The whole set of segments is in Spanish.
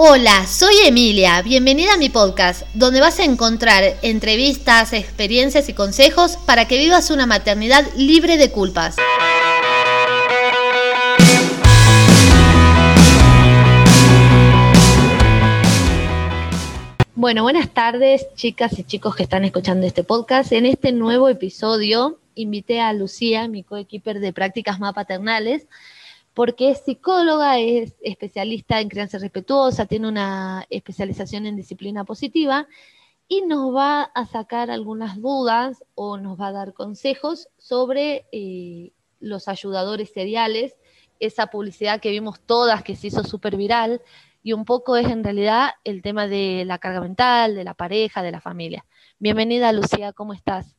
Hola, soy Emilia, bienvenida a mi podcast, donde vas a encontrar entrevistas, experiencias y consejos para que vivas una maternidad libre de culpas. Bueno, buenas tardes chicas y chicos que están escuchando este podcast. En este nuevo episodio invité a Lucía, mi coequiper de prácticas más paternales, porque es psicóloga, es especialista en crianza respetuosa, tiene una especialización en disciplina positiva y nos va a sacar algunas dudas o nos va a dar consejos sobre eh, los ayudadores seriales, esa publicidad que vimos todas que se hizo súper viral y un poco es en realidad el tema de la carga mental, de la pareja, de la familia. Bienvenida Lucía, ¿cómo estás?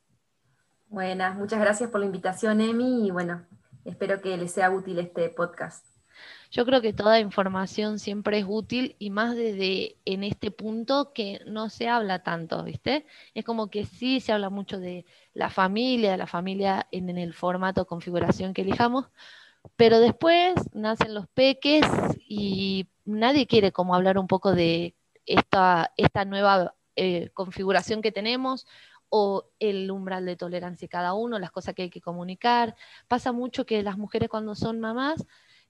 Buenas, muchas gracias por la invitación, Emi, y bueno, Espero que les sea útil este podcast. Yo creo que toda información siempre es útil y más desde en este punto que no se habla tanto, ¿viste? Es como que sí se habla mucho de la familia, de la familia en, el formato configuración que elijamos, pero después nacen los peques y nadie quiere como hablar un poco de esta, esta nueva eh, configuración que tenemos o el umbral de tolerancia de cada uno, las cosas que hay que comunicar. Pasa mucho que las mujeres cuando son mamás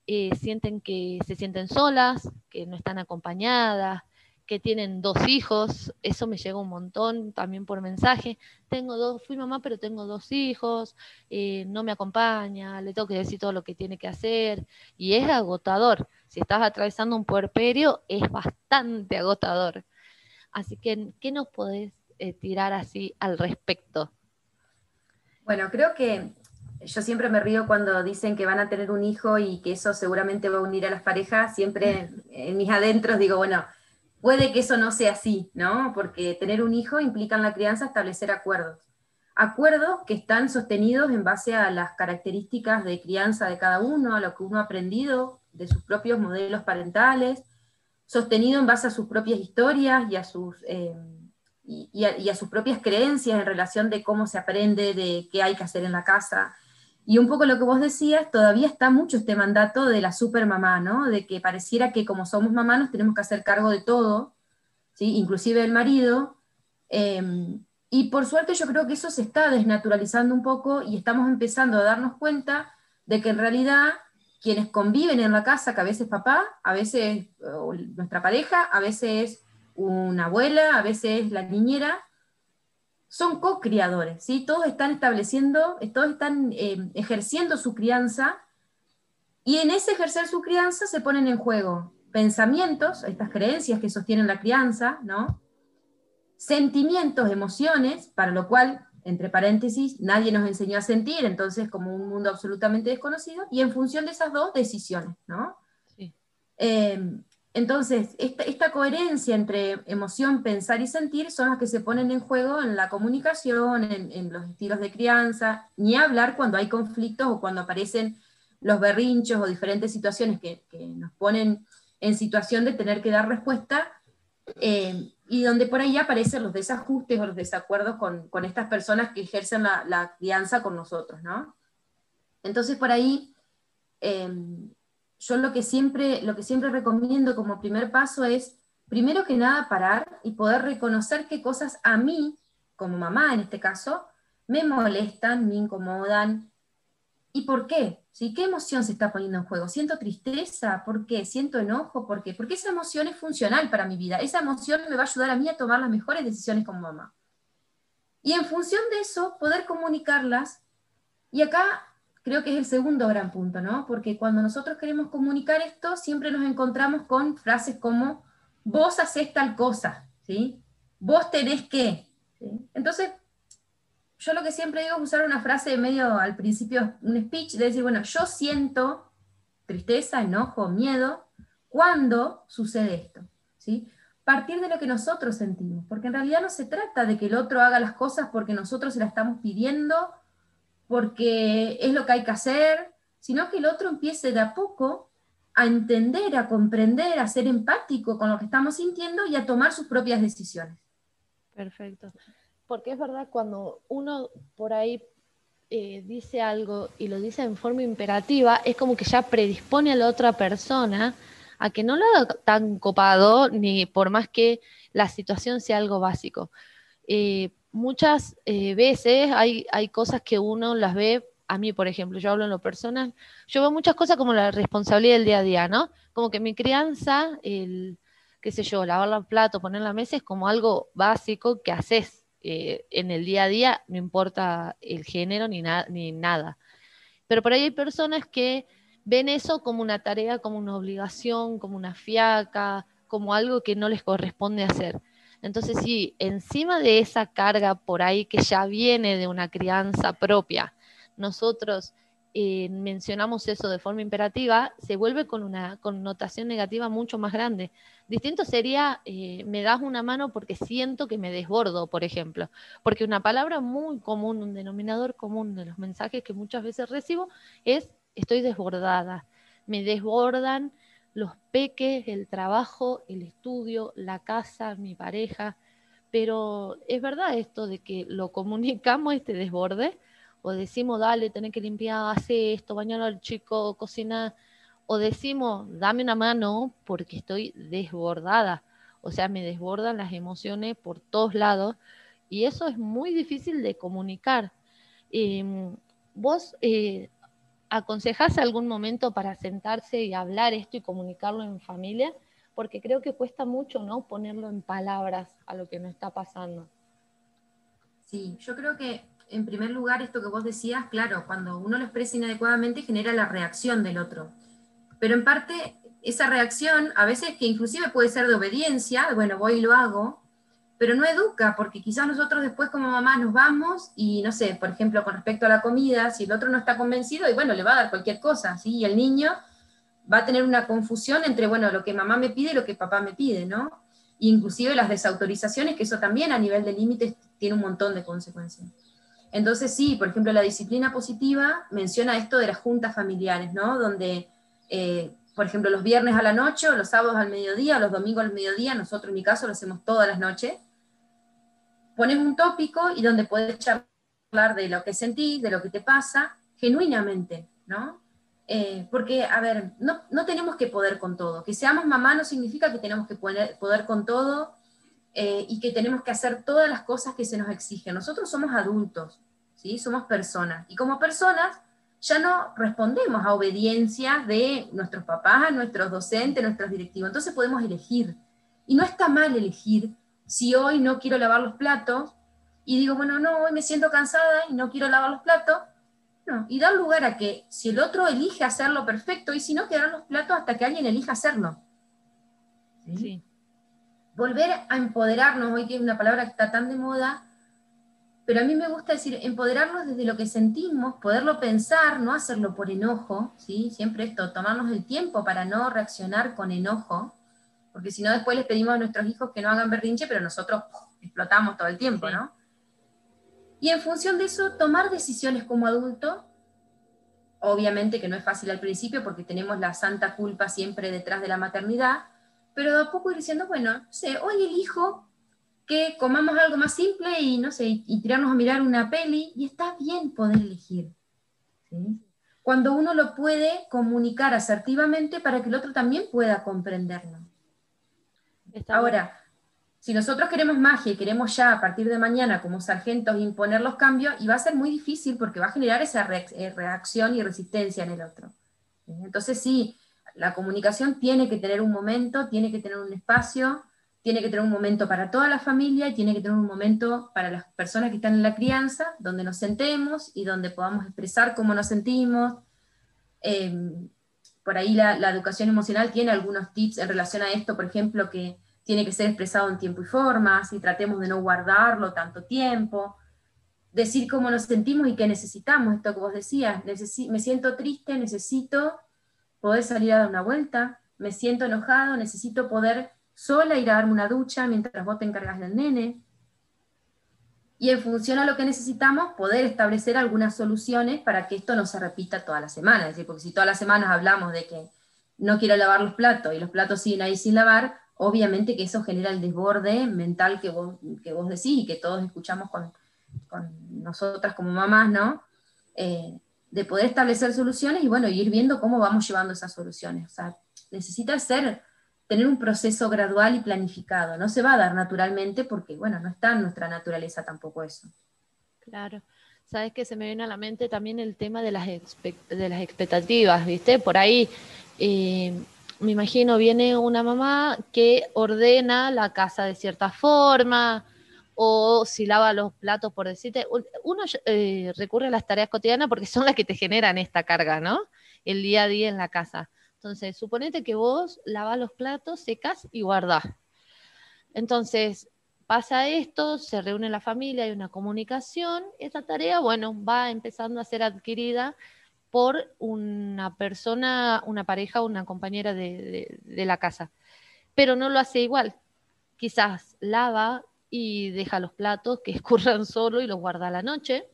eh, sienten que se sienten solas, que no están acompañadas, que tienen dos hijos, eso me llega un montón también por mensaje. Tengo dos, fui mamá, pero tengo dos hijos, eh, no me acompaña, le tengo que decir todo lo que tiene que hacer, y es agotador. Si estás atravesando un puerperio, es bastante agotador. Así que, ¿qué nos podés eh, tirar así al respecto? Bueno, creo que yo siempre me río cuando dicen que van a tener un hijo y que eso seguramente va a unir a las parejas. Siempre en mis adentros digo, bueno, puede que eso no sea así, ¿no? Porque tener un hijo implica en la crianza establecer acuerdos. Acuerdos que están sostenidos en base a las características de crianza de cada uno, a lo que uno ha aprendido de sus propios modelos parentales, sostenido en base a sus propias historias y a sus eh, y, a, sus propias creencias en relación de cómo se aprende, de qué hay que hacer en la casa. Y un poco lo que vos decías, todavía está mucho este mandato de la supermamá, ¿no? De que pareciera que como somos mamá nos tenemos que hacer cargo de todo, ¿sí? Inclusive el marido. Em, y por suerte yo creo que eso se está desnaturalizando un poco y estamos empezando a darnos cuenta de que en realidad quienes conviven en la casa, que a veces papá, a veces nuestra pareja, a veces una abuela, a veces la niñera, son co-criadores, ¿sí? Todos están estableciendo, todos están eh, ejerciendo su crianza y en ese ejercer su crianza se ponen en juego pensamientos, estas creencias que sostienen la crianza, ¿no? Sentimientos, emociones, para lo cual, entre paréntesis, nadie nos enseñó a sentir, entonces como un mundo absolutamente desconocido, y en función de esas dos decisiones, ¿no? Sí. Eh, entonces, esta, coherencia entre emoción, pensar y sentir son las que se ponen en juego en la comunicación, en, los estilos de crianza, ni hablar cuando hay conflictos o cuando aparecen los berrinchos o diferentes situaciones que, nos ponen en situación de tener que dar respuesta, eh, y donde por ahí aparecen los desajustes o los desacuerdos con, estas personas que ejercen la, crianza con nosotros, ¿no? Entonces, por ahí... Eh, yo lo que, siempre, lo que siempre recomiendo como primer paso es, primero que nada, parar y poder reconocer qué cosas a mí, como mamá en este caso, me molestan, me incomodan, y por qué. ¿Sí? ¿Qué emoción se está poniendo en juego? ¿Siento tristeza? ¿Por qué? ¿Siento enojo? ¿Por qué? Porque esa emoción es funcional para mi vida. Esa emoción me va a ayudar a mí a tomar las mejores decisiones como mamá. Y en función de eso, poder comunicarlas. Y acá creo que es el segundo gran punto, ¿no? Porque cuando nosotros queremos comunicar esto, siempre nos encontramos con frases como, vos haces tal cosa, ¿sí? Vos tenés que. Entonces, yo lo que siempre digo es usar una frase de medio al principio, un speech, de decir, bueno, yo siento tristeza, enojo, miedo, cuando sucede esto, ¿sí? Partir de lo que nosotros sentimos, porque en realidad no se trata de que el otro haga las cosas porque nosotros se las estamos pidiendo porque es lo que hay que hacer, sino que el otro empiece de a poco a entender, a comprender, a ser empático con lo que estamos sintiendo y a tomar sus propias decisiones. Perfecto. Porque es verdad, cuando uno por ahí eh, dice algo y lo dice en forma imperativa, es como que ya predispone a la otra persona a que no lo haga tan copado, ni por más que la situación sea algo básico. Eh, muchas eh, veces hay, hay cosas que uno las ve, a mí por ejemplo, yo hablo en lo personal, yo veo muchas cosas como la responsabilidad del día a día, ¿no? Como que mi crianza, el, qué sé yo, lavar los platos, poner la mesa es como algo básico que haces eh, en el día a día, no importa el género ni, ni nada. Pero por ahí hay personas que ven eso como una tarea, como una obligación, como una fiaca, como algo que no les corresponde hacer. Entonces, sí, encima de esa carga por ahí que ya viene de una crianza propia, nosotros eh, mencionamos eso de forma imperativa, se vuelve con una connotación negativa mucho más grande. Distinto sería, eh, me das una mano porque siento que me desbordo, por ejemplo, porque una palabra muy común, un denominador común de los mensajes que muchas veces recibo es estoy desbordada, me desbordan los peques, el trabajo, el estudio, la casa, mi pareja, pero es verdad esto de que lo comunicamos este desborde, o decimos, dale, tenés que limpiar, hace esto, bañar al chico, cocinar, o decimos, dame una mano porque estoy desbordada, o sea, me desbordan las emociones por todos lados, y eso es muy difícil de comunicar. Em, vos eh, aconsejás algún momento para sentarse y hablar esto y comunicarlo en familia? Porque creo que cuesta mucho, ¿no? Ponerlo en palabras a lo que nos está pasando. Sí, yo creo que en primer lugar, esto que vos decías, claro, cuando uno lo expresa inadecuadamente genera la reacción del otro. Pero en parte, esa reacción, a veces que inclusive puede ser de obediencia, bueno, voy y lo hago, pero no educa, porque quizás nosotros después como mamá nos vamos y, no sé, por ejemplo, con respecto a la comida, si el otro no está convencido, y bueno, le va a dar cualquier cosa, ¿sí? Y el niño va a tener una confusión entre, bueno, lo que mamá me pide y lo que papá me pide, ¿no? inclusive las desautorizaciones, que eso también a nivel de límites tiene un montón de consecuencias. Entonces sí, por ejemplo, la disciplina positiva menciona esto de las juntas familiares, ¿no? Donde, eh, por ejemplo, los viernes a la noche, los sábados al mediodía, los domingos al mediodía, nosotros en mi caso lo hacemos todas las noches, pones un tópico y donde puedes charlar de lo que sentís, de lo que te pasa, genuinamente, ¿no? Eh, porque, a ver, no, no, tenemos que poder con todo. Que seamos mamá no significa que tenemos que poder, con todo eh, y que tenemos que hacer todas las cosas que se nos exigen. Nosotros somos adultos, ¿sí? somos personas, y como personas ya no respondemos a obediencia de nuestros papás, nuestros docentes, nuestros directivos, entonces podemos elegir. Y no está mal elegir si hoy no quiero lavar los platos y digo, bueno, no, hoy me siento cansada y no quiero lavar los platos, no, y dar lugar a que si el otro elige hacerlo perfecto y si no, quedarán los platos hasta que alguien elija hacerlo. ¿Sí? volver a empoderarnos, hoy que es una palabra que está tan de moda, pero a mí me gusta decir empoderarnos desde lo que sentimos, poderlo pensar, no hacerlo por enojo, ¿sí? siempre esto, tomarnos el tiempo para no reaccionar con enojo, porque si no después les pedimos a nuestros hijos que no hagan berrinche, pero nosotros explotamos todo el tiempo, ¿no? Y en función de eso, tomar decisiones como adulto, obviamente que no es fácil al principio porque tenemos la santa culpa siempre detrás de la maternidad, pero de a poco ir diciendo, bueno, no sé, hoy elijo que comamos algo más simple y no sé, y, tirarnos a mirar una peli, y está bien poder elegir. Cuando uno lo puede comunicar asertivamente para que el otro también pueda comprenderlo. Ahora, si nosotros queremos magia y queremos ya a partir de mañana como sargentos imponer los cambios, y va a ser muy difícil porque va a generar esa eh, reacción y resistencia en el otro. Entonces sí, la comunicación tiene que tener un momento, tiene que tener un espacio, tiene que tener un momento para toda la familia y tiene que tener un momento para las personas que están en la crianza, donde nos sentemos y donde podamos expresar cómo nos sentimos. Em, por ahí la, educación emocional tiene algunos tips en relación a esto, por ejemplo, que tiene que ser expresado en tiempo y forma, si tratemos de no guardarlo tanto tiempo, decir cómo nos sentimos y qué necesitamos, esto que vos decías, me siento triste, necesito poder salir a dar una vuelta, me siento enojado, necesito poder sola ir a darme una ducha mientras vos te encargas del nene. Y en función a lo que necesitamos, poder establecer algunas soluciones para que esto no se repita toda la semana. Es decir, porque si todas las semanas hablamos de que no quiero lavar los platos y los platos siguen ahí sin lavar, obviamente que eso genera el desborde mental que vos, que vos decís y que todos escuchamos con, con nosotras como mamás, ¿no? Eh, de poder establecer soluciones y bueno, ir viendo cómo vamos llevando esas soluciones. O sea, necesita ser, tener un proceso gradual y planificado. No se va a dar naturalmente porque, bueno, no está en nuestra naturaleza tampoco eso. Claro. Sabes que se me viene a la mente también el tema de las, de las expectativas, ¿viste? Por ahí, eh, me imagino, viene una mamá que ordena la casa de cierta forma, o si lava los platos, por decirte, uno eh, recurre a las tareas cotidianas porque son las que te generan esta carga, ¿no? El día a día en la casa. Entonces, suponete que vos lavas los platos, secas y guardás. Entonces, pasa esto, se reúne la familia, hay una comunicación, esa tarea, bueno, va empezando a ser adquirida por una persona, una pareja, una compañera de, la casa, pero no lo hace igual. Quizás lava y deja los platos que escurran solo y los guarda la noche,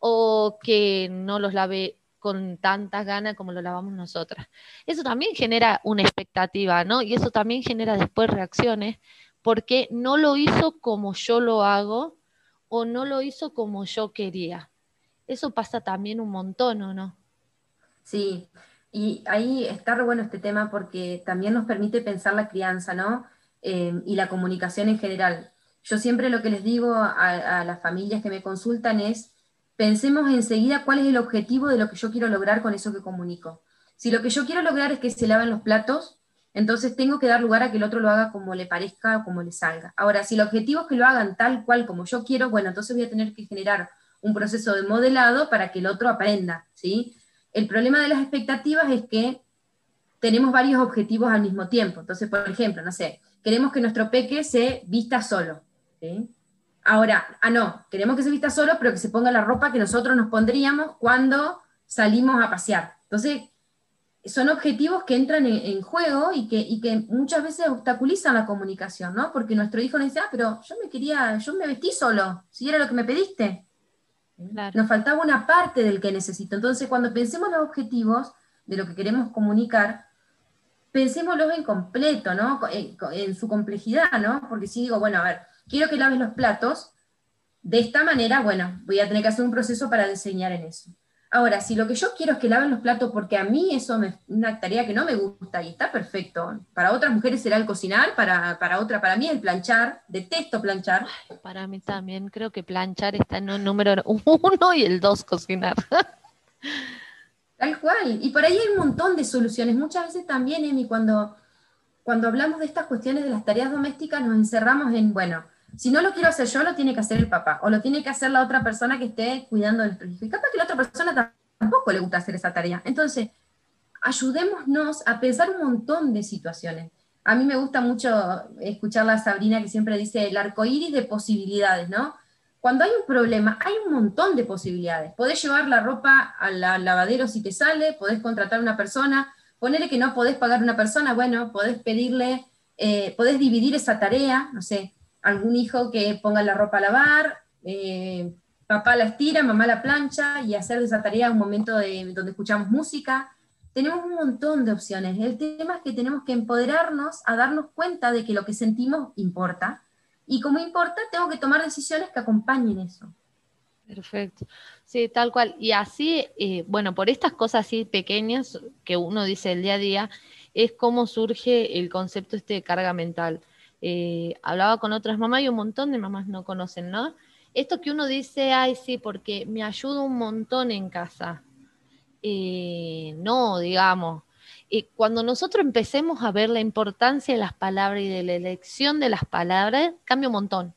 o que no los lave con tantas ganas como lo lavamos nosotras. Eso también genera una expectativa, ¿no? Y eso también genera después reacciones porque no lo hizo como yo lo hago o no lo hizo como yo quería. Eso pasa también un montón, ¿o no? Sí, y ahí está re bueno este tema porque también nos permite pensar la crianza, ¿no? Eh, y la comunicación en general. Yo siempre lo que les digo a las familias que me consultan es, pensemos enseguida cuál es el objetivo de lo que yo quiero lograr con eso que comunico. Si lo que yo quiero lograr es que se laven los platos, entonces tengo que dar lugar a que el otro lo haga como le parezca o como le salga. Ahora, si el objetivo es que lo hagan tal cual como yo quiero, bueno, entonces voy a tener que generar un proceso de modelado para que el otro aprenda, ¿sí? El problema de las expectativas es que tenemos varios objetivos al mismo tiempo. Entonces, por ejemplo, no sé, queremos que nuestro peque se vista solo. Ahora, ah, no, queremos que se vista solo, pero que se ponga la ropa que nosotros nos pondríamos cuando salimos a pasear. Entonces, son objetivos que entran en, juego y que, que, muchas veces obstaculizan la comunicación, ¿no? Porque nuestro hijo nos dice, ah, pero yo me quería, yo me vestí solo, si era lo que me pediste. Nos faltaba una parte del que necesito. Entonces, cuando pensemos los objetivos de lo que queremos comunicar, pensémoslos en completo, ¿no? En, en su complejidad, ¿no? Porque si digo, bueno, a ver, quiero que laves los platos, de esta manera, bueno, voy a tener que hacer un proceso para enseñar en eso. Ahora, si lo que yo quiero es que laven los platos porque a mí eso es una tarea que no me gusta y está perfecto. Para otras mujeres será el cocinar, para, para otra, para mí el planchar. Detesto planchar. para mí también creo que planchar está en un número uno y el dos cocinar. Tal cual. Y por ahí hay un montón de soluciones. Muchas veces también, Emi, cuando, cuando hablamos de estas cuestiones de las tareas domésticas, nos encerramos en, bueno, si no lo quiero hacer yo, lo tiene que hacer el papá, o lo tiene que hacer la otra persona que esté cuidando del hijo. Y capaz que la otra persona tampoco le gusta hacer esa tarea. Entonces, ayudémonos a pensar un montón de situaciones. A mí me gusta mucho escuchar a Sabrina que siempre dice el arco iris de posibilidades, ¿no? Cuando hay un problema, hay un montón de posibilidades. Podés llevar la ropa al lavadero si te sale, podés contratar a una persona, ponerle que no podés pagar a una persona, bueno, podés pedirle, eh, podés dividir esa tarea, no sé, algún hijo que ponga la ropa a lavar, eh, papá la estira, mamá la plancha y hacer esa tarea un momento de, donde escuchamos música. Tenemos un montón de opciones. El tema es que tenemos que empoderarnos a darnos cuenta de que lo que sentimos importa. Y como importa, tengo que tomar decisiones que acompañen eso. Perfecto. Sí, tal cual. Y así, eh, bueno, por estas cosas así pequeñas que uno dice el día a día, es cómo surge el concepto este de carga mental. Eh, hablaba con otras mamás y un montón de mamás no conocen, ¿no? Esto que uno dice, ay, sí, porque me ayuda un montón en casa. Eh, no, digamos. cuando nosotros empecemos a ver la importancia de las palabras y de la elección de las palabras, cambia un montón.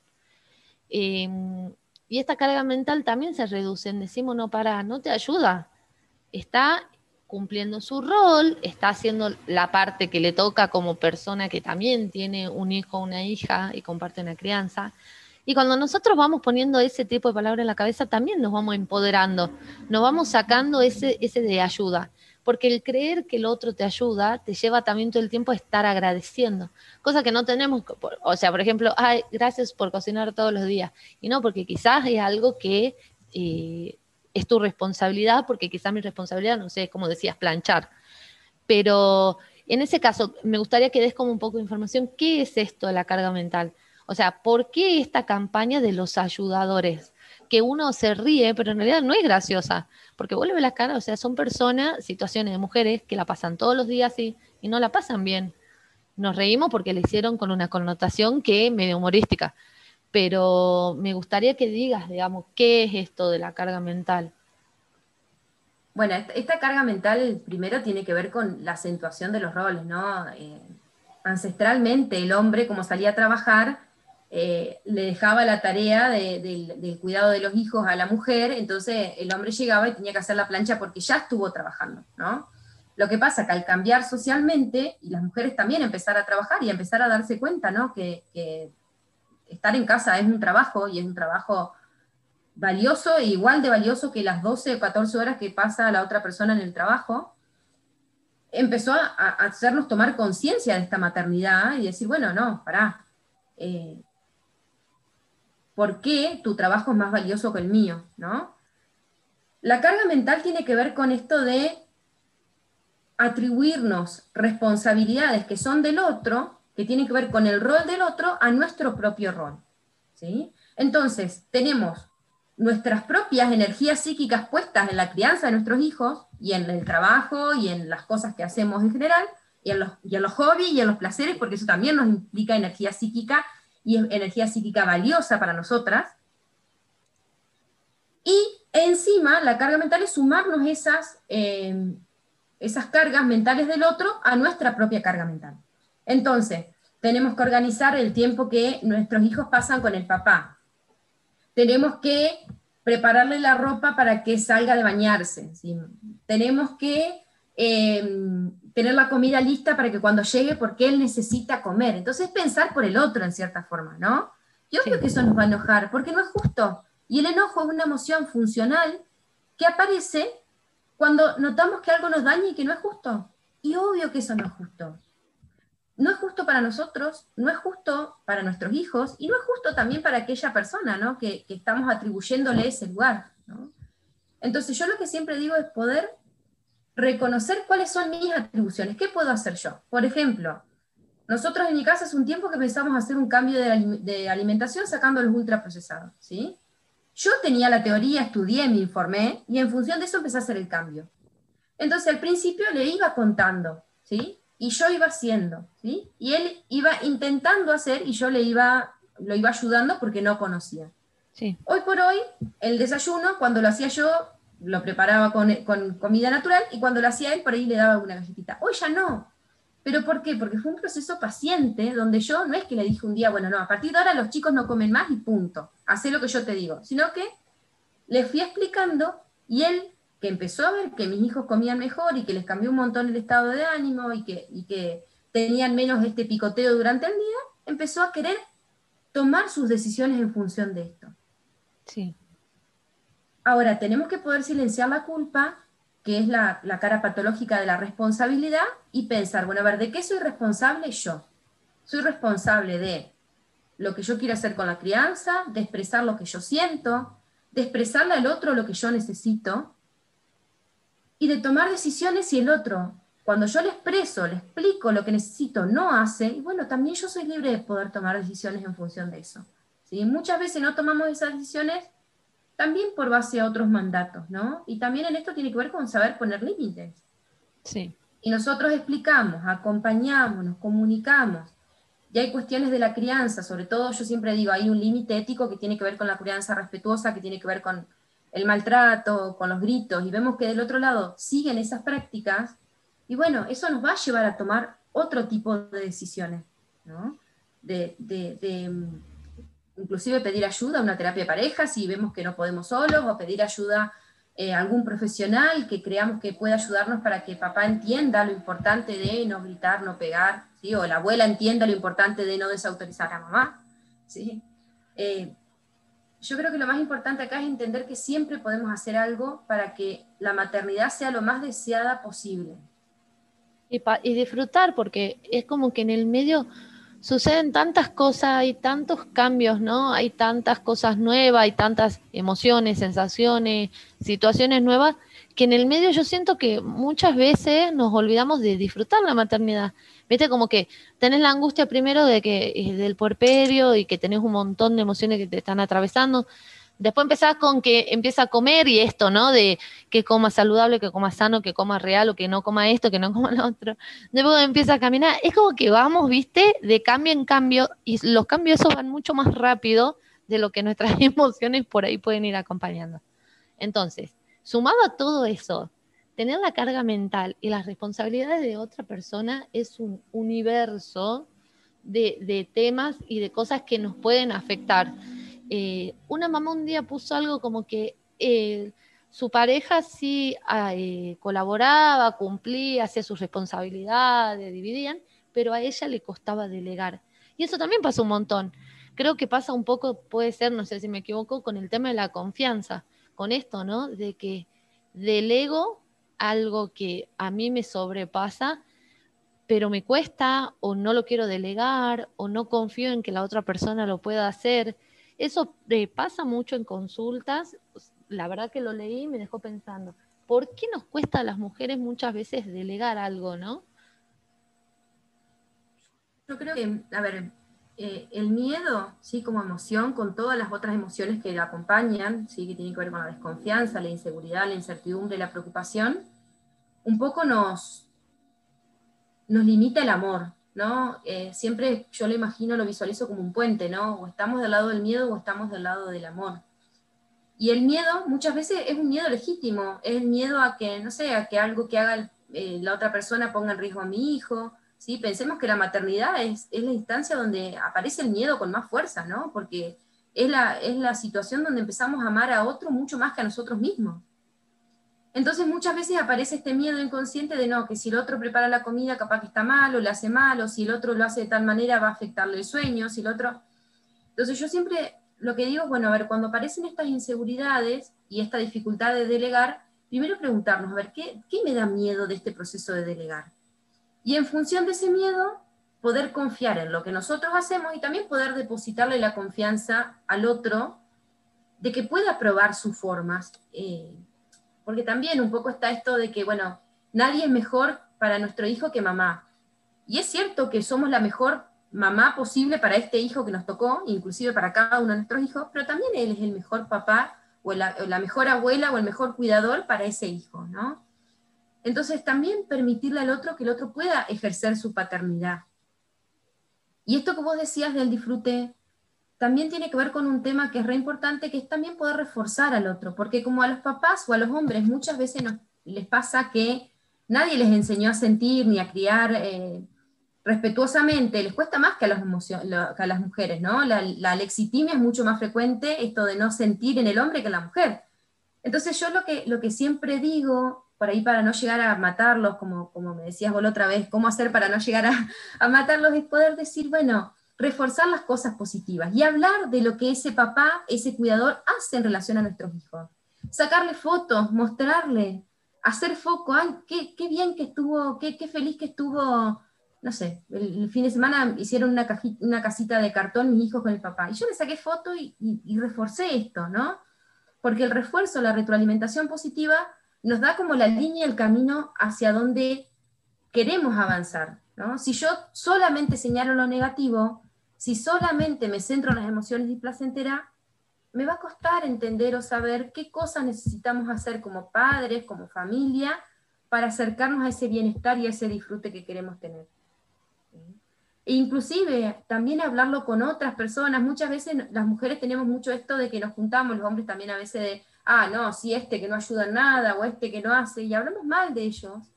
Em, y esta carga mental también se reduce. Decimos, no, para, no te ayuda. Está cumpliendo su rol, está haciendo la parte que le toca como persona que también tiene un hijo una hija y comparte una crianza. Y cuando nosotros vamos poniendo ese tipo de palabras en la cabeza, también nos vamos empoderando, nos vamos sacando ese, ese de ayuda. Porque el creer que el otro te ayuda te lleva también todo el tiempo a estar agradeciendo, cosa que no tenemos, o sea, por ejemplo, ay, gracias por cocinar todos los días. Y no, porque quizás es algo que eh, es tu responsabilidad, porque quizás mi responsabilidad, no sé, como decías, planchar. Pero en ese caso, me gustaría que des como un poco de información, ¿qué es esto de la carga mental? O sea, ¿por qué esta campaña de los ayudadores? que uno se ríe, pero en realidad no es graciosa, porque vuelve la cara, o sea, son personas, situaciones de mujeres que la pasan todos los días y, y no la pasan bien. Nos reímos porque le hicieron con una connotación que es medio humorística, pero me gustaría que digas, digamos, qué es esto de la carga mental. Bueno, esta, carga mental primero tiene que ver con la acentuación de los roles, ¿no? Eh, ancestralmente el hombre, como salía a trabajar, eh, le dejaba la tarea del cuidado de los hijos a la mujer, entonces el hombre llegaba y tenía que hacer la plancha porque ya estuvo trabajando, ¿no? Lo que pasa que al cambiar socialmente, y las mujeres también empezar a trabajar y empezar a darse cuenta, ¿no? Que, estar en casa es un trabajo y es un trabajo valioso igual de valioso que las 12 o 14 horas que pasa la otra persona en el trabajo, empezó a, hacernos tomar conciencia de esta maternidad y decir, bueno, no, pará, eh, ¿por qué tu trabajo es más valioso que el mío? ¿no? La carga mental tiene que ver con esto de atribuirnos responsabilidades que son del otro, que tienen que ver con el rol del otro, a nuestro propio rol. ¿sí? Entonces, tenemos nuestras propias energías psíquicas puestas en la crianza de nuestros hijos y en el trabajo y en las cosas que hacemos en general, y en los, y en los hobbies y en los placeres, porque eso también nos implica energía psíquica y energía psíquica valiosa para nosotras. Y encima la carga mental es sumarnos esas, eh, esas cargas mentales del otro a nuestra propia carga mental. Entonces, tenemos que organizar el tiempo que nuestros hijos pasan con el papá, tenemos que prepararle la ropa para que salga de bañarse. Tenemos que em, tener la comida lista para que cuando llegue, porque él necesita comer. Entonces, pensar por el otro en cierta forma, ¿no? Yo creo que eso nos va a enojar, porque no es justo. Y el enojo es una emoción funcional que aparece cuando notamos que algo nos daña y que no es justo. Y obvio que eso no es justo no es justo para nosotros, no es justo para nuestros hijos y no es justo también para aquella persona ¿no? que, estamos atribuyéndole ese lugar. Entonces yo lo que siempre digo es poder reconocer cuáles son mis atribuciones, qué puedo hacer yo. Por ejemplo, nosotros en mi casa hace un tiempo que pensamos hacer un cambio de, alimentación sacando los ultraprocesados. ¿sí? Yo tenía la teoría, estudié, me informé y en función de eso empecé a hacer el cambio. Entonces al principio le iba contando, ¿sí? Y yo iba haciendo, ¿sí? Y él iba intentando hacer y yo le iba, lo iba ayudando porque no conocía. Sí. Hoy por hoy, el desayuno, cuando lo hacía yo, lo preparaba con, con, comida natural y cuando lo hacía él, por ahí le daba una galletita. Hoy ya no. ¿Pero por qué? Porque fue un proceso paciente donde yo no es que le dije un día, bueno, no, a partir de ahora los chicos no comen más y punto, hacé lo que yo te digo, sino que le fui explicando y él que empezó a ver que mis hijos comían mejor y que les cambió un montón el estado de ánimo y que, que tenían menos este picoteo durante el día, empezó a querer tomar sus decisiones en función de esto. Sí. Ahora, tenemos que poder silenciar la culpa, que es la, la, cara patológica de la responsabilidad, y pensar, bueno, a ver, ¿de qué soy responsable yo? Soy responsable de lo que yo quiero hacer con la crianza, de expresar lo que yo siento, de expresarle al otro lo que yo necesito, y de tomar decisiones si el otro, cuando yo le expreso, le explico lo que necesito, no hace, y bueno, también yo soy libre de poder tomar decisiones en función de eso. ¿sí? Muchas veces no tomamos esas decisiones también por base a otros mandatos, ¿no? Y también en esto tiene que ver con saber poner límites. Sí. Y nosotros explicamos, acompañamos, nos comunicamos. Y hay cuestiones de la crianza, sobre todo yo siempre digo, hay un límite ético que tiene que ver con la crianza respetuosa, que tiene que ver con el maltrato, con los gritos, y vemos que del otro lado siguen esas prácticas, y bueno, eso nos va a llevar a tomar otro tipo de decisiones, ¿no? De, mm, inclusive pedir ayuda a una terapia de pareja si vemos que no podemos solos, o pedir ayuda eh, algún profesional que creamos que pueda ayudarnos para que papá entienda lo importante de no gritar, no pegar, ¿sí? o la abuela entienda lo importante de no desautorizar a mamá. ¿sí? Eh, yo creo que lo más importante acá es entender que siempre podemos hacer algo para que la maternidad sea lo más deseada posible. Y, y disfrutar, porque es como que en el medio suceden tantas cosas, hay tantos cambios, ¿no? Hay tantas cosas nuevas, hay tantas emociones, sensaciones, situaciones nuevas, que en el medio yo siento que muchas veces nos olvidamos de disfrutar la maternidad. Viste, como que tenés la angustia primero de que del puerperio y que tenés un montón de emociones que te están atravesando, Después empezás con que empieza a comer y esto, ¿no? De que coma saludable, que coma sano, que coma real o que no coma esto, que no coma lo otro. Después empieza a caminar. Es como que vamos, viste, de cambio en cambio y los cambios esos van mucho más rápido de lo que nuestras emociones por ahí pueden ir acompañando. Entonces, sumado a todo eso, tener la carga mental y las responsabilidades de otra persona es un universo de, temas y de cosas que nos pueden afectar. Eh, una mamá un día puso algo como que eh, su pareja sí ah, eh, colaboraba, cumplía, hacía sus responsabilidades, dividían, pero a ella le costaba delegar. Y eso también pasa un montón. Creo que pasa un poco, puede ser, no sé si me equivoco, con el tema de la confianza, con esto, ¿no? De que delego algo que a mí me sobrepasa pero me cuesta o no lo quiero delegar o no confío en que la otra persona lo pueda hacer. Eso eh, pasa mucho en consultas. La verdad que lo leí y me dejó pensando, ¿por qué nos cuesta a las mujeres muchas veces delegar algo, no? Yo creo que, a ver, eh, el miedo, sí, como emoción, con todas las otras emociones que la acompañan, sí, que tienen que ver con la desconfianza, la inseguridad, la incertidumbre, la preocupación, un poco nos, nos limita el amor, ¿no? Eh, siempre yo lo imagino, lo visualizo como un puente, ¿no? O estamos del lado del miedo o estamos del lado del amor. Y el miedo muchas veces es un miedo legítimo, es el miedo a que, no sé, a que algo que haga eh, la otra persona ponga en riesgo a mi hijo, ¿sí? Pensemos que la maternidad es, es, la instancia donde aparece el miedo con más fuerza, ¿no? Porque es la, es la situación donde empezamos a amar a otro mucho más que a nosotros mismos. Entonces muchas veces aparece este miedo inconsciente de no, que si el otro prepara la comida capaz que está mal o le hace mal, o si el otro lo hace de tal manera va a afectarle el sueño, si el otro... Entonces yo siempre lo que digo es, bueno, a ver, cuando aparecen estas inseguridades y esta dificultad de delegar, primero preguntarnos, a ver, ¿qué, qué me da miedo de este proceso de delegar? Y en función de ese miedo, poder confiar en lo que nosotros hacemos y también poder depositarle la confianza al otro de que pueda probar sus formas. Eh, porque también un poco está esto de que, bueno, nadie es mejor para nuestro hijo que mamá. Y es cierto que somos la mejor mamá posible para este hijo que nos tocó, inclusive para cada uno de nuestros hijos, pero también él es el mejor papá o la, mejor abuela o el mejor cuidador para ese hijo, ¿no? Entonces también permitirle al otro que el otro pueda ejercer su paternidad. Y esto que vos decías del disfrute también tiene que ver con un tema que es re importante, que es también poder reforzar al otro, porque como a los papás o a los hombres muchas veces les pasa que nadie les enseñó a sentir ni a criar eh, respetuosamente, les cuesta más que a, a las mujeres, ¿no? La, la, lexitimia es mucho más frecuente, esto de no sentir en el hombre que en la mujer. Entonces yo lo que, lo que siempre digo, por ahí para no llegar a matarlos, como, como me decías vos la otra vez, cómo hacer para no llegar a, a matarlos, es poder decir, bueno, reforzar las cosas positivas y hablar de lo que ese papá, ese cuidador hace en relación a nuestros hijos. Sacarle fotos, mostrarle, hacer foco, ay, qué, bien que estuvo, qué, feliz que estuvo, no sé, el, fin de semana hicieron una, una casita de cartón mis hijos con el papá. Y yo le saqué foto y, y, reforcé esto, ¿no? Porque el refuerzo, la retroalimentación positiva, nos da como la línea, el camino hacia donde queremos avanzar. ¿no? Si yo solamente señalo lo negativo, si solamente me centro en las emociones displacenteras, me va a costar entender o saber qué cosas necesitamos hacer como padres, como familia, para acercarnos a ese bienestar y a ese disfrute que queremos tener. E inclusive también hablarlo con otras personas. Muchas veces las mujeres tenemos mucho esto de que nos juntamos, los hombres también a veces de, ah, no, si este que no ayuda en nada o este que no hace, y hablamos mal de ellos.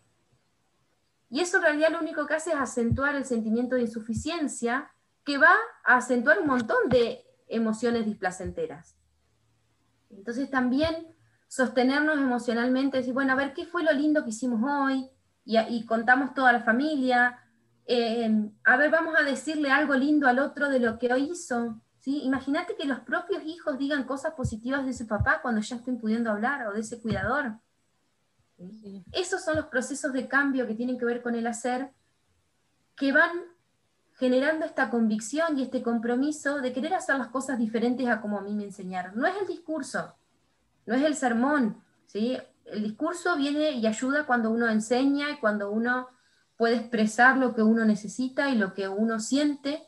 Y eso en realidad lo único que hace es acentuar el sentimiento de insuficiencia que va a acentuar un montón de emociones displacenteras. Entonces también sostenernos emocionalmente, decir, bueno, a ver, ¿qué fue lo lindo que hicimos hoy? Y, contamos toda la familia. Eh, a ver, vamos a decirle algo lindo al otro de lo que hoy hizo. ¿sí? Imagínate que los propios hijos digan cosas positivas de su papá cuando ya estén pudiendo hablar o de ese cuidador. Esos son los procesos de cambio que tienen que ver con el hacer, que van generando esta convicción y este compromiso de querer hacer las cosas diferentes a como a mí me enseñaron. No es el discurso, no es el sermón, ¿sí? El discurso viene y ayuda cuando uno enseña y cuando uno puede expresar lo que uno necesita y lo que uno siente,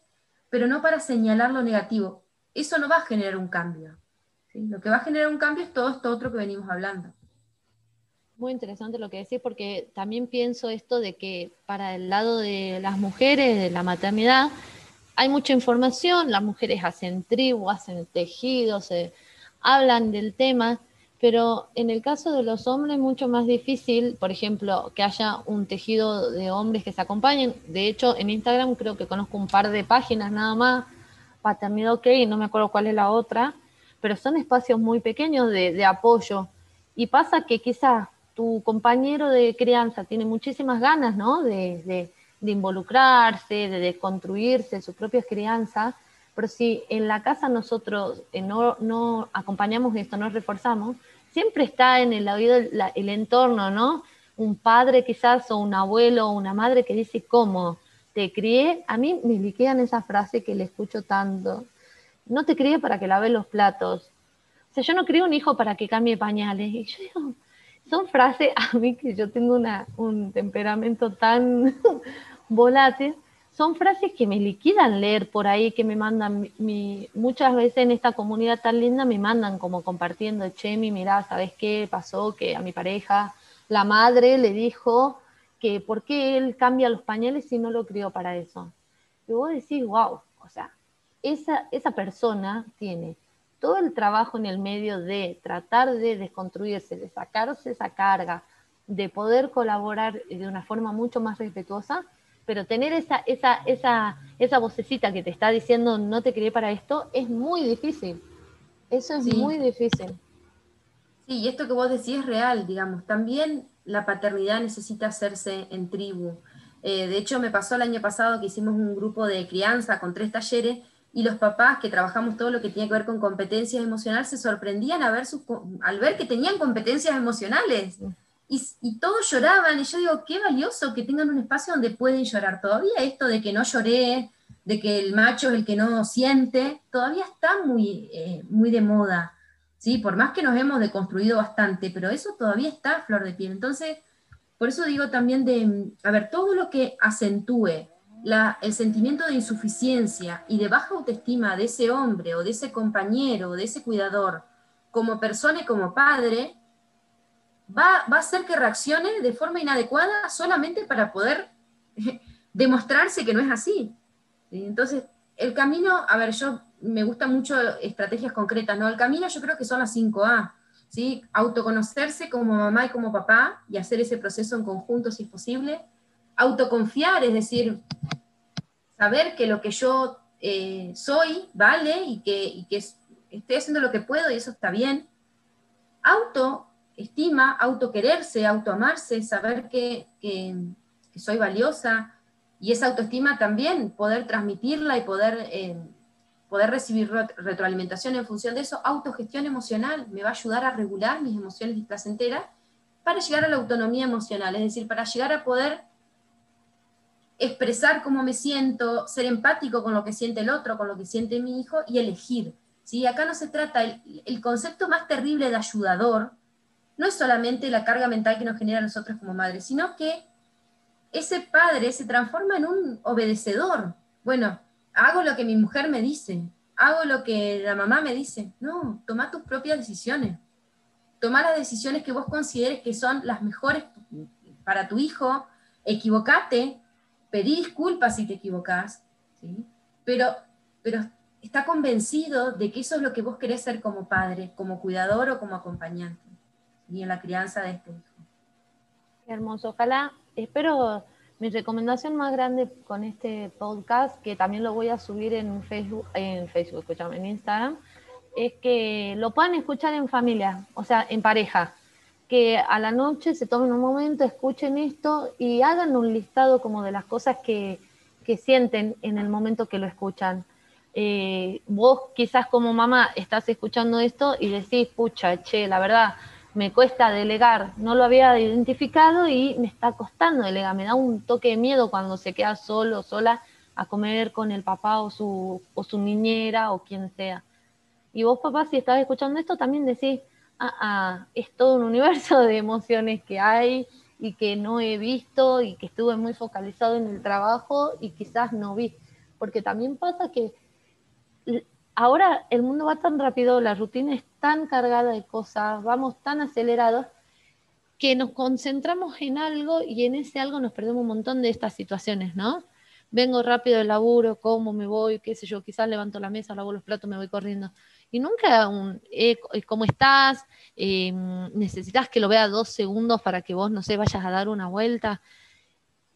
pero no para señalar lo negativo. Eso no va a generar un cambio. Lo que va a generar un cambio es todo esto otro que venimos hablando. Muy interesante lo que decís, porque también pienso esto de que para el lado de las mujeres, de la maternidad, hay mucha información, las mujeres hacen tribu, hacen tejidos, hablan del tema, pero en el caso de los hombres es mucho más difícil, por ejemplo, que haya un tejido de hombres que se acompañen. De hecho, en Instagram creo que conozco un par de páginas nada más, Paternidad OK, no me acuerdo cuál es la otra, pero son espacios muy pequeños de apoyo. Y pasa que quizás tu compañero de crianza tiene muchísimas ganas, ¿no? De, involucrarse, de desconstruirse su propia crianza, pero si en la casa nosotros eh, no, acompañamos esto, no reforzamos, siempre está en el oído el, entorno, ¿no? Un padre quizás o un abuelo o una madre que dice, ¿cómo? Te crié, a mí me liquean esa frase que le escucho tanto, no te crié para que lave los platos. O sea, yo no crío un hijo para que cambie pañales. Y yo digo, son frases, a mí que yo tengo un temperamento tan volátil, son frases que me liquidan leer por ahí, que me mandan, mi, muchas veces en esta comunidad tan linda me mandan como compartiendo, Chemi, mira, ¿sabes qué pasó? Que a mi pareja, la madre le dijo que por qué él cambia los pañales si no lo crió para eso. Y vos decís, wow, o sea, esa, esa persona tiene todo el trabajo en el medio de tratar de desconstruirse, de sacarse esa carga, de poder colaborar de una forma mucho más respetuosa, pero tener esa, esa, esa, esa vocecita que te está diciendo no te crié para esto es muy difícil. Eso es muy difícil. Sí, y esto que vos decís es real, digamos. También la paternidad necesita hacerse en tribu. Eh, de hecho, me pasó el año pasado que hicimos un grupo de crianza con tres talleres y los papás que trabajamos todo lo que tiene que ver con competencias emocionales se sorprendían a ver al ver que tenían competencias emocionales. Y, todos lloraban, y yo digo, qué valioso que tengan un espacio donde pueden llorar. Todavía esto de que no lloré, de que el macho es el que no siente, todavía está muy, eh, muy de moda. ¿sí? Por más que nos hemos deconstruido bastante, pero eso todavía está a flor de piel. Entonces, por eso digo también de, a ver, todo lo que acentúe el sentimiento de insuficiencia y de baja autoestima de ese hombre o de ese compañero o de ese cuidador como persona y como padre, va, va a hacer que reaccione de forma inadecuada solamente para poder demostrarse que no es así. Entonces, el camino, a ver, yo me gustan mucho estrategias concretas, ¿no? El camino yo creo que son las 5A, ¿sí? Autoconocerse como mamá y como papá y hacer ese proceso en conjunto si es posible. Autoconfiar, es decir, saber que lo que yo eh, soy vale y que, estoy haciendo lo que puedo y eso está bien. Autoestima, autoquererse, autoamarse, saber que, que, soy valiosa y esa autoestima también poder transmitirla y poder, eh, poder recibir retroalimentación en función de eso. Autogestión emocional me va a ayudar a regular mis emociones displacenteras para llegar a la autonomía emocional, es decir, para llegar a poder expresar cómo me siento, ser empático con lo que siente el otro, con lo que siente mi hijo y elegir. ¿sí? Acá no se trata, el, concepto más terrible de ayudador no es solamente la carga mental que nos genera a nosotros como madres, sino que ese padre se transforma en un obedecedor. Bueno, hago lo que mi mujer me dice, hago lo que la mamá me dice. No, toma tus propias decisiones. Toma las decisiones que vos consideres que son las mejores para tu hijo, equivocate, pedí disculpas si te equivocás, pero, pero está convencido de que eso es lo que vos querés ser como padre, como cuidador o como acompañante, y en la crianza de este hijo. hermoso, ojalá, espero mi recomendación más grande con este podcast, que también lo voy a subir en Facebook, en Facebook, escúchame, en Instagram, es que lo puedan escuchar en familia, o sea, en pareja que a la noche se tomen un momento, escuchen esto y hagan un listado como de las cosas que, sienten en el momento que lo escuchan. Eh, vos quizás como mamá estás escuchando esto y decís, pucha, che, la verdad, me cuesta delegar, no lo había identificado y me está costando delegar, me da un toque de miedo cuando se queda solo, sola a comer con el papá o su, o su niñera o quien sea. Y vos papá, si estás escuchando esto, también decís, ah, es todo un universo de emociones que hay y que no he visto y que estuve muy focalizado en el trabajo y quizás no vi. Porque también pasa que ahora el mundo va tan rápido, la rutina es tan cargada de cosas, vamos tan acelerados que nos concentramos en algo y en ese algo nos perdemos un montón de estas situaciones, ¿no? Vengo rápido del laburo, cómo me voy, qué sé yo, quizás levanto la mesa, lavo los platos, me voy corriendo. Y nunca un, eh, ¿cómo estás? Eh, ¿Necesitas que lo vea dos segundos para que vos, no sé, vayas a dar una vuelta?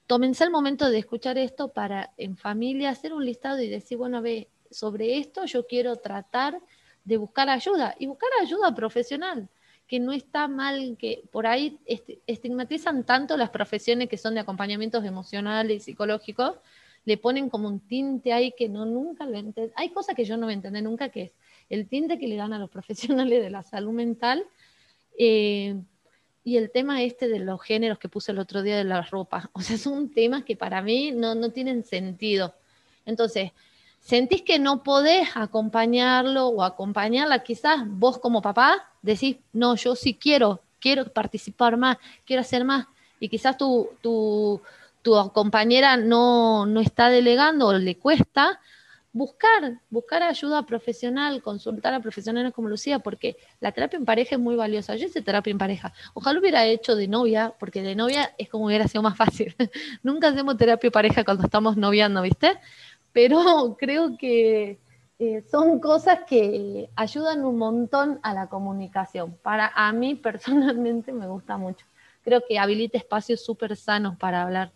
Tómense el momento de escuchar esto para en familia hacer un listado y decir, bueno, ve, sobre esto yo quiero tratar de buscar ayuda y buscar ayuda profesional que no está mal, que por ahí estigmatizan tanto las profesiones que son de acompañamientos emocionales y psicológicos, le ponen como un tinte ahí que no nunca lo entiendo. Hay cosas que yo no voy a entender nunca, que es el tinte que le dan a los profesionales de la salud mental eh, y el tema este de los géneros que puse el otro día de la ropa. O sea, son temas que para mí no, no tienen sentido. Entonces, sentís que no podés acompañarlo o acompañarla, quizás vos como papá decís, no, yo sí quiero, quiero participar más, quiero hacer más, y quizás tu, tu, compañera no, no está delegando o le cuesta, buscar, buscar ayuda profesional, consultar a profesionales como Lucía, porque la terapia en pareja es muy valiosa. Yo hice terapia en pareja. Ojalá hubiera hecho de novia, porque de novia es como hubiera sido más fácil. Nunca hacemos terapia pareja cuando estamos noviando, ¿viste? pero creo que eh, son cosas que ayudan un montón a la comunicación. Para a mí personalmente me gusta mucho. Creo que habilita espacios súper sanos para hablar.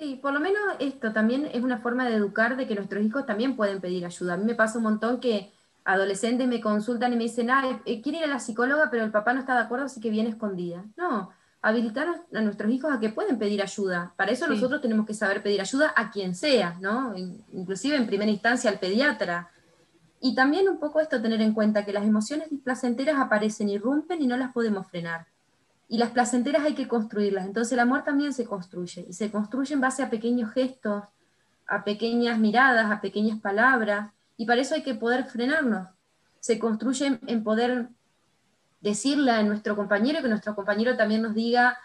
Sí, por lo menos esto también es una forma de educar de que nuestros hijos también pueden pedir ayuda. A mí me pasa un montón que adolescentes me consultan y me dicen, ah, eh, quiere ir a la psicóloga, pero el papá no está de acuerdo, así que viene escondida. No, habilitar a nuestros hijos a que pueden pedir ayuda. Para eso nosotros tenemos que saber pedir ayuda a quien sea, ¿no? Inclusive en primera instancia al pediatra. Y también un poco esto tener en cuenta que las emociones displacenteras aparecen, irrumpen y no las podemos frenar. Y las placenteras hay que construirlas. Entonces el amor también se construye. Y se construye en base a pequeños gestos, a pequeñas miradas, a pequeñas palabras. Y para eso hay que poder frenarnos. Se construye en poder decirle a nuestro compañero, que nuestro compañero también nos diga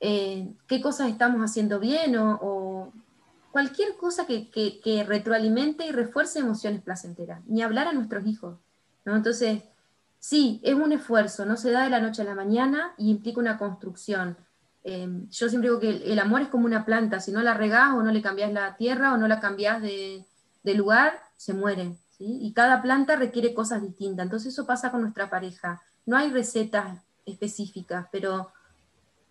eh, qué cosas estamos haciendo bien o, cualquier cosa que, retroalimente y refuerce emociones placenteras, ni hablar a nuestros hijos. Entonces, sí, es un esfuerzo, no se da de la noche a la mañana y implica una construcción. Eh, yo siempre digo que el, amor es como una planta, si no la regás o no le cambias la tierra o no la cambias de, lugar, se muere. Y cada planta requiere cosas distintas. Entonces eso pasa con nuestra pareja no hay recetas específicas, pero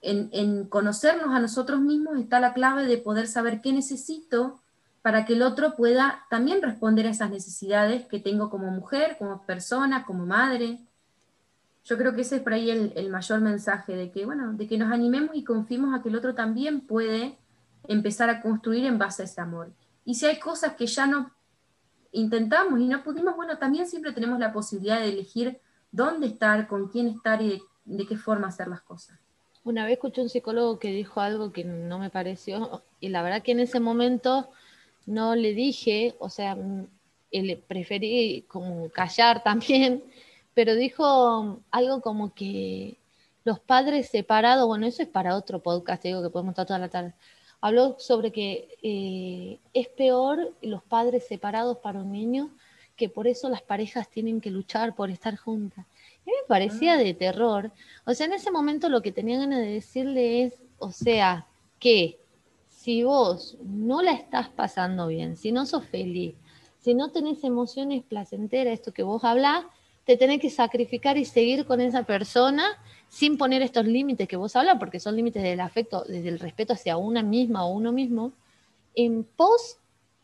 en, conocernos a nosotros mismos está la clave de poder saber qué necesito para que el otro pueda también responder a esas necesidades que tengo como mujer, como persona, como madre. Yo creo que ese es por ahí el, mayor mensaje, de que, bueno, de que nos animemos y confiemos a que el otro también puede empezar a construir en base a ese amor. Y si hay cosas que ya no intentamos y no pudimos, bueno, también siempre tenemos la posibilidad de elegir dónde estar, con quién estar y de, qué forma hacer las cosas. Una vez escuché un psicólogo que dijo algo que no me pareció, y la verdad que en ese momento no le dije, o sea, mm, preferí como callar también, pero dijo algo como que los padres separados, bueno, eso es para otro podcast, digo que podemos estar toda la tarde. Habló sobre que eh, es peor los padres separados para un niño que por eso las parejas tienen que luchar por estar juntas. Y me parecía ah. de terror. O sea, en ese momento lo que tenía ganas de decirle es, o sea, que si vos no la estás pasando bien, si no sos feliz, si no tenés emociones placenteras, esto que vos hablás, te tenés que sacrificar y seguir con esa persona sin poner estos límites que vos hablas, porque son límites del afecto, desde el respeto hacia una misma o uno mismo, en pos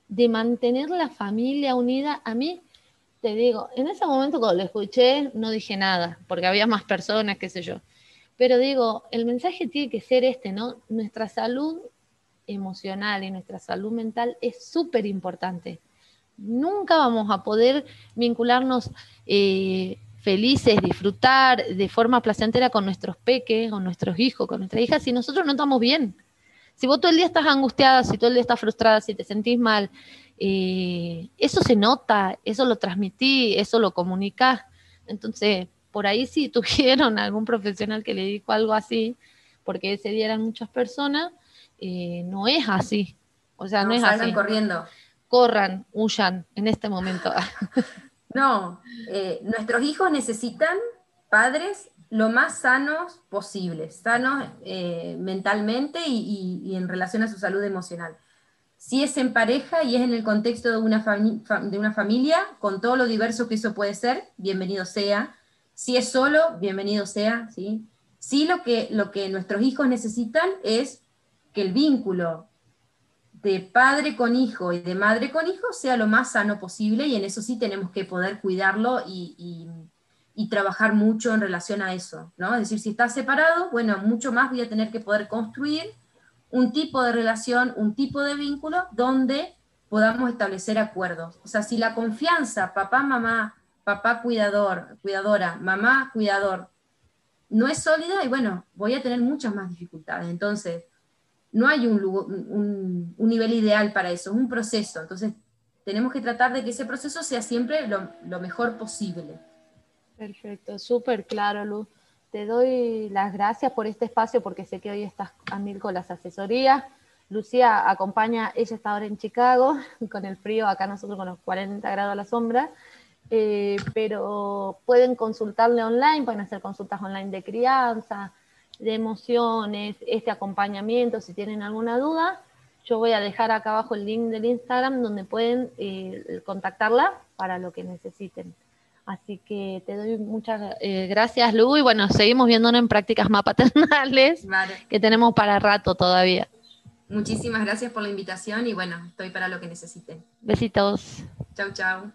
de mantener la familia unida, a mí, te digo, en ese momento cuando lo escuché no dije nada, porque había más personas, qué sé yo. Pero digo, el mensaje tiene que ser este, ¿no? Nuestra salud emocional y nuestra salud mental es súper importante. Nunca vamos a poder vincularnos eh, felices, disfrutar de forma placentera con nuestros peques, con nuestros hijos, con nuestras hijas, si nosotros no estamos bien. Si vos todo el día estás angustiada, si todo el día estás frustrada, si te sentís mal, eh, eso se nota, eso lo transmití, eso lo comunicás. Entonces, por ahí si tuvieron algún profesional que le dijo algo así, porque ese día eran muchas personas, eh, no es así. O sea, no, es así. corriendo. corran, huyan en este momento. No, eh, nuestros hijos necesitan padres lo más sanos posibles, sanos eh, mentalmente y, en relación a su salud emocional. Si es en pareja y es en el contexto de una, de una familia, con todo lo diverso que eso puede ser, bienvenido sea. Si es solo, bienvenido sea. ¿sí? Sí, lo que, lo que nuestros hijos necesitan es que el vínculo de padre con hijo y de madre con hijo sea lo más sano posible y en eso sí tenemos que poder cuidarlo y, trabajar mucho en relación a eso, ¿no? Es decir, si está separado, bueno, mucho más voy a tener que poder construir un tipo de relación, un tipo de vínculo donde podamos establecer acuerdos. O sea, si la confianza, papá, mamá, papá cuidador, cuidadora, mamá cuidador, no es sólida y bueno, voy a tener muchas más dificultades. Entonces, no hay un, nivel ideal para eso, es un proceso. Entonces, tenemos que tratar de que ese proceso sea siempre lo, mejor posible. Perfecto, súper claro, Luz. Te doy las gracias por este espacio porque sé que hoy estás a mil con las asesorías. Lucía acompaña, ella está ahora en Chicago, con el frío, acá nosotros con los 40 grados a la sombra, eh, pero pueden consultarle online, pueden hacer consultas online de crianza, de emociones, este acompañamiento, si tienen alguna duda, yo voy a dejar acá abajo el link del Instagram donde pueden eh, contactarla para lo que necesiten. Así que te doy muchas eh, gracias, Lu, y bueno, seguimos viéndonos en prácticas más paternales que tenemos para rato todavía. Muchísimas gracias por la invitación y bueno, estoy para lo que necesiten. Besitos. Chau, chau.